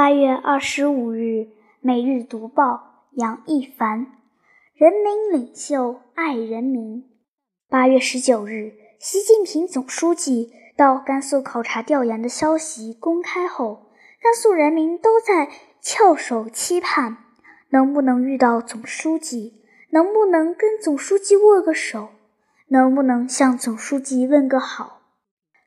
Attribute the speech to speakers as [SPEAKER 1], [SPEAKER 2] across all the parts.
[SPEAKER 1] 八月二十五日，《每日读报》杨一凡：人民领袖爱人民。八月十九日，习近平总书记到甘肃考察调研的消息公开后，甘肃人民都在翘首期盼，能不能遇到总书记？能不能跟总书记握个手？能不能向总书记问个好？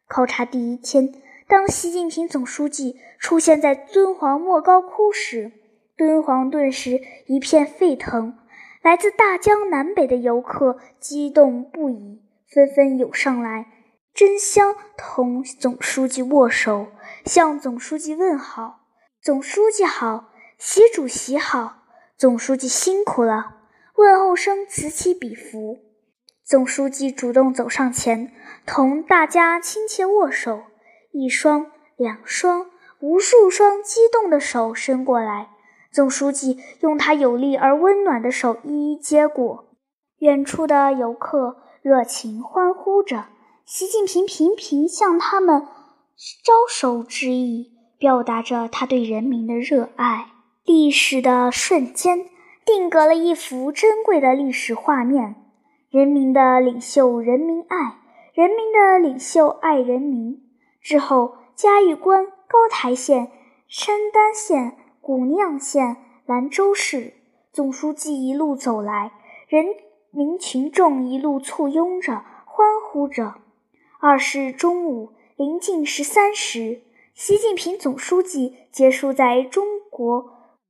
[SPEAKER 1] 考察第一天。当习近平总书记出现在敦煌莫高窟时，敦煌顿时一片沸腾。来自大江南北的游客激动不已，纷纷涌上来，争相同总书记握手，向总书记问好：“总书记好，习主席好，总书记辛苦了。”问候声此起彼伏。总书记主动走上前，同大家亲切握手。一双、两双、无数双激动的手伸过来，总书记用他有力而温暖的手一一接过。远处的游客热情欢呼着，习近平频频向他们招手致意，表达着他对人民的热爱。历史的瞬间，定格了一幅珍贵的历史画面：人民的领袖人民爱，人民的领袖爱人民。之后，嘉峪关、高台县、山丹县、古酿县、兰州市，总书记一路走来，人民群众一路簇拥着、欢呼着。二十中午，临近十三时，习近平总书记结束在中国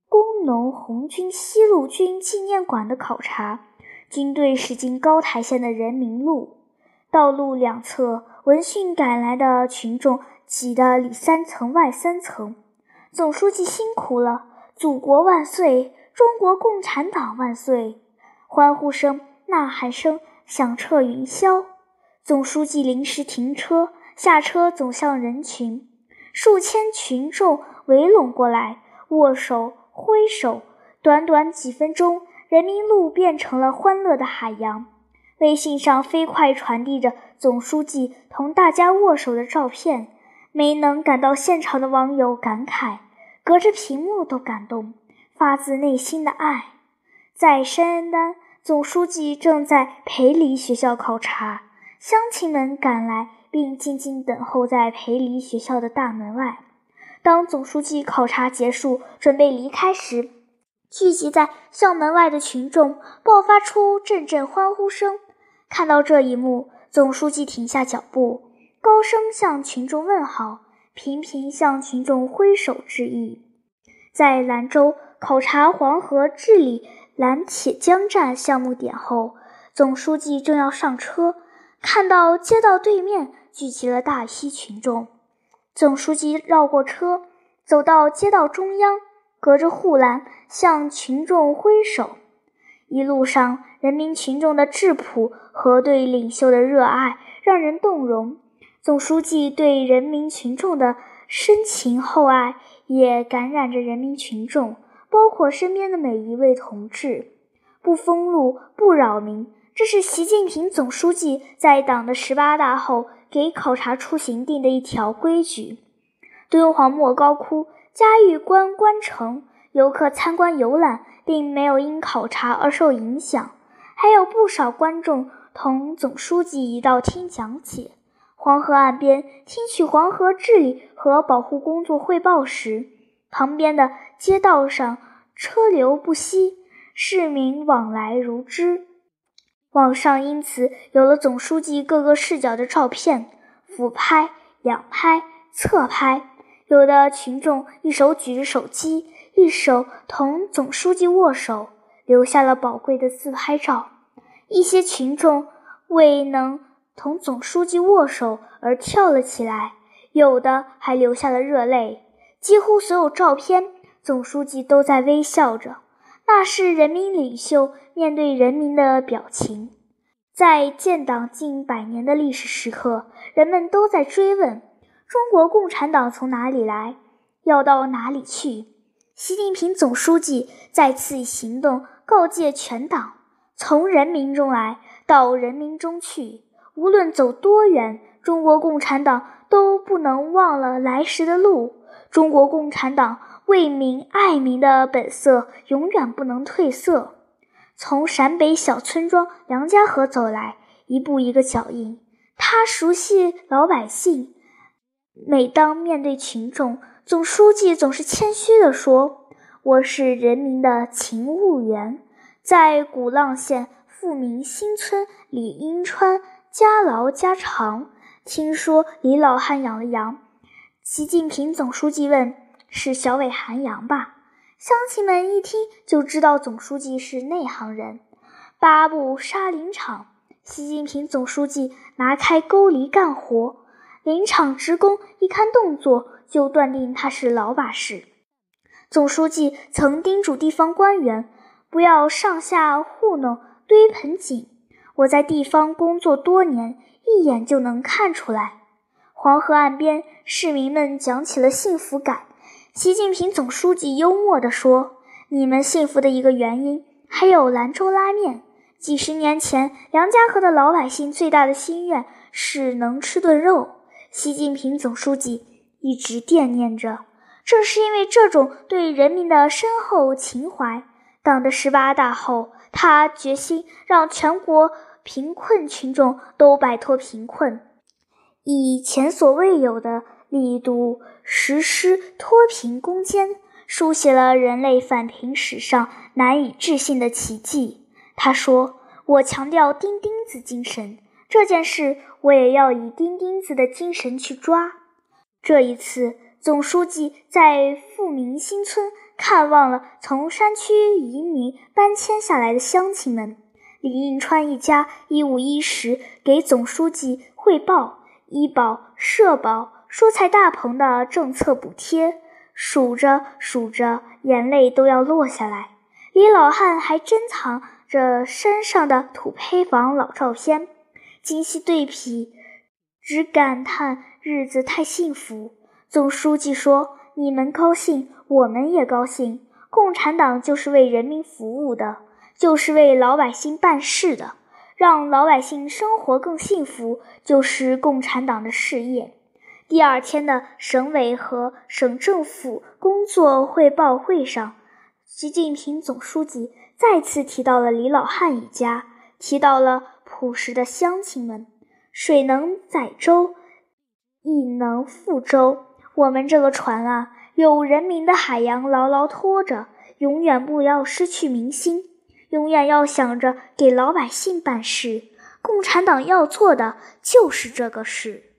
[SPEAKER 1] 工农红军西路军纪念馆的考察，军队驶进高台县的人民路。道路两侧，闻讯赶来的群众挤得里三层外三层。总书记辛苦了，祖国万岁，中国共产党万岁！欢呼声、呐喊声响彻云霄。总书记临时停车，下车走向人群，数千群众围拢过来，握手挥手。短短几分钟，人民路变成了欢乐的海洋。微信上飞快传递着总书记同大家握手的照片，没能赶到现场的网友感慨，隔着屏幕都感动，发自内心的爱。在山丹，总书记正在培黎学校考察，乡亲们赶来并静静等候在培黎学校的大门外。当总书记考察结束，准备离开时，聚集在校门外的群众爆发出阵阵欢呼声。看到这一幕，总书记停下脚步，高声向群众问好，频频向群众挥手致意。在兰州考察黄河治理兰铁江站项目点后，总书记正要上车，看到街道对面聚集了大批群众。总书记绕过车，走到街道中央，隔着护栏向群众挥手。一路上，人民群众的质朴和对领袖的热爱让人动容。总书记对人民群众的深情厚爱也感染着人民群众，包括身边的每一位同志。不封路、不扰民，这是习近平总书记在党的十八大后给考察出行定的一条规矩。敦煌莫高窟、嘉峪关关城。游客参观游览并没有因考察而受影响，还有不少观众同总书记一道听讲解。黄河岸边听取黄河治理和保护工作汇报时，旁边的街道上车流不息，市民往来如织。网上因此有了总书记各个视角的照片：俯拍、仰拍、侧拍。有的群众一手举着手机。一手同总书记握手，留下了宝贵的自拍照。一些群众未能同总书记握手而跳了起来，有的还流下了热泪。几乎所有照片，总书记都在微笑着，那是人民领袖面对人民的表情。在建党近百年的历史时刻，人们都在追问：中国共产党从哪里来，要到哪里去？习近平总书记再次以行动告诫全党：从人民中来到人民中去，无论走多远，中国共产党都不能忘了来时的路。中国共产党。为民爱民的本色永远不能褪色。从陕北小村庄梁家河走来，一步一个脚印。他熟悉老百姓。每当面对群众，总书记总是谦虚地说：“我是人民的勤务员，在鼓浪县富民新村李英川家劳家常。听说李老汉养了羊。”习近平总书记问：“是小伟寒羊吧？”乡亲们一听就知道总书记是内行人。八步沙林场，习近平总书记拿开沟犁干活。林场职工一看动作，就断定他是老把式。总书记曾叮嘱地方官员，不要上下糊弄堆盆井。我在地方工作多年，一眼就能看出来。黄河岸边，市民们讲起了幸福感。习近平总书记幽默地说：“你们幸福的一个原因，还有兰州拉面。几十年前，梁家河的老百姓最大的心愿是能吃顿肉。”习近平总书记一直惦念着，正是因为这种对人民的深厚情怀，党的十八大后，他决心让全国贫困群众都摆脱贫困，以前所未有的力度实施脱贫攻坚，书写了人类反贫史上难以置信的奇迹。他说：“我强调钉钉子精神。”这件事，我也要以钉钉子的精神去抓。这一次，总书记在富民新村看望了从山区移民搬迁下来的乡亲们。李应川一家一五一十给总书记汇报医保、社保、蔬菜大棚的政策补贴，数着数着，眼泪都要落下来。李老汉还珍藏着山上的土坯房老照片。今夕对比，只感叹日子太幸福。总书记说：“你们高兴，我们也高兴。共产党就是为人民服务的，就是为老百姓办事的，让老百姓生活更幸福，就是共产党的事业。”第二天的省委和省政府工作汇报会上，习近平总书记再次提到了李老汉一家，提到了。朴实的乡亲们，水能载舟，亦能覆舟。我们这个船啊，有人民的海洋牢牢拖着，永远不要失去民心，永远要想着给老百姓办事。共产党要做的就是这个事。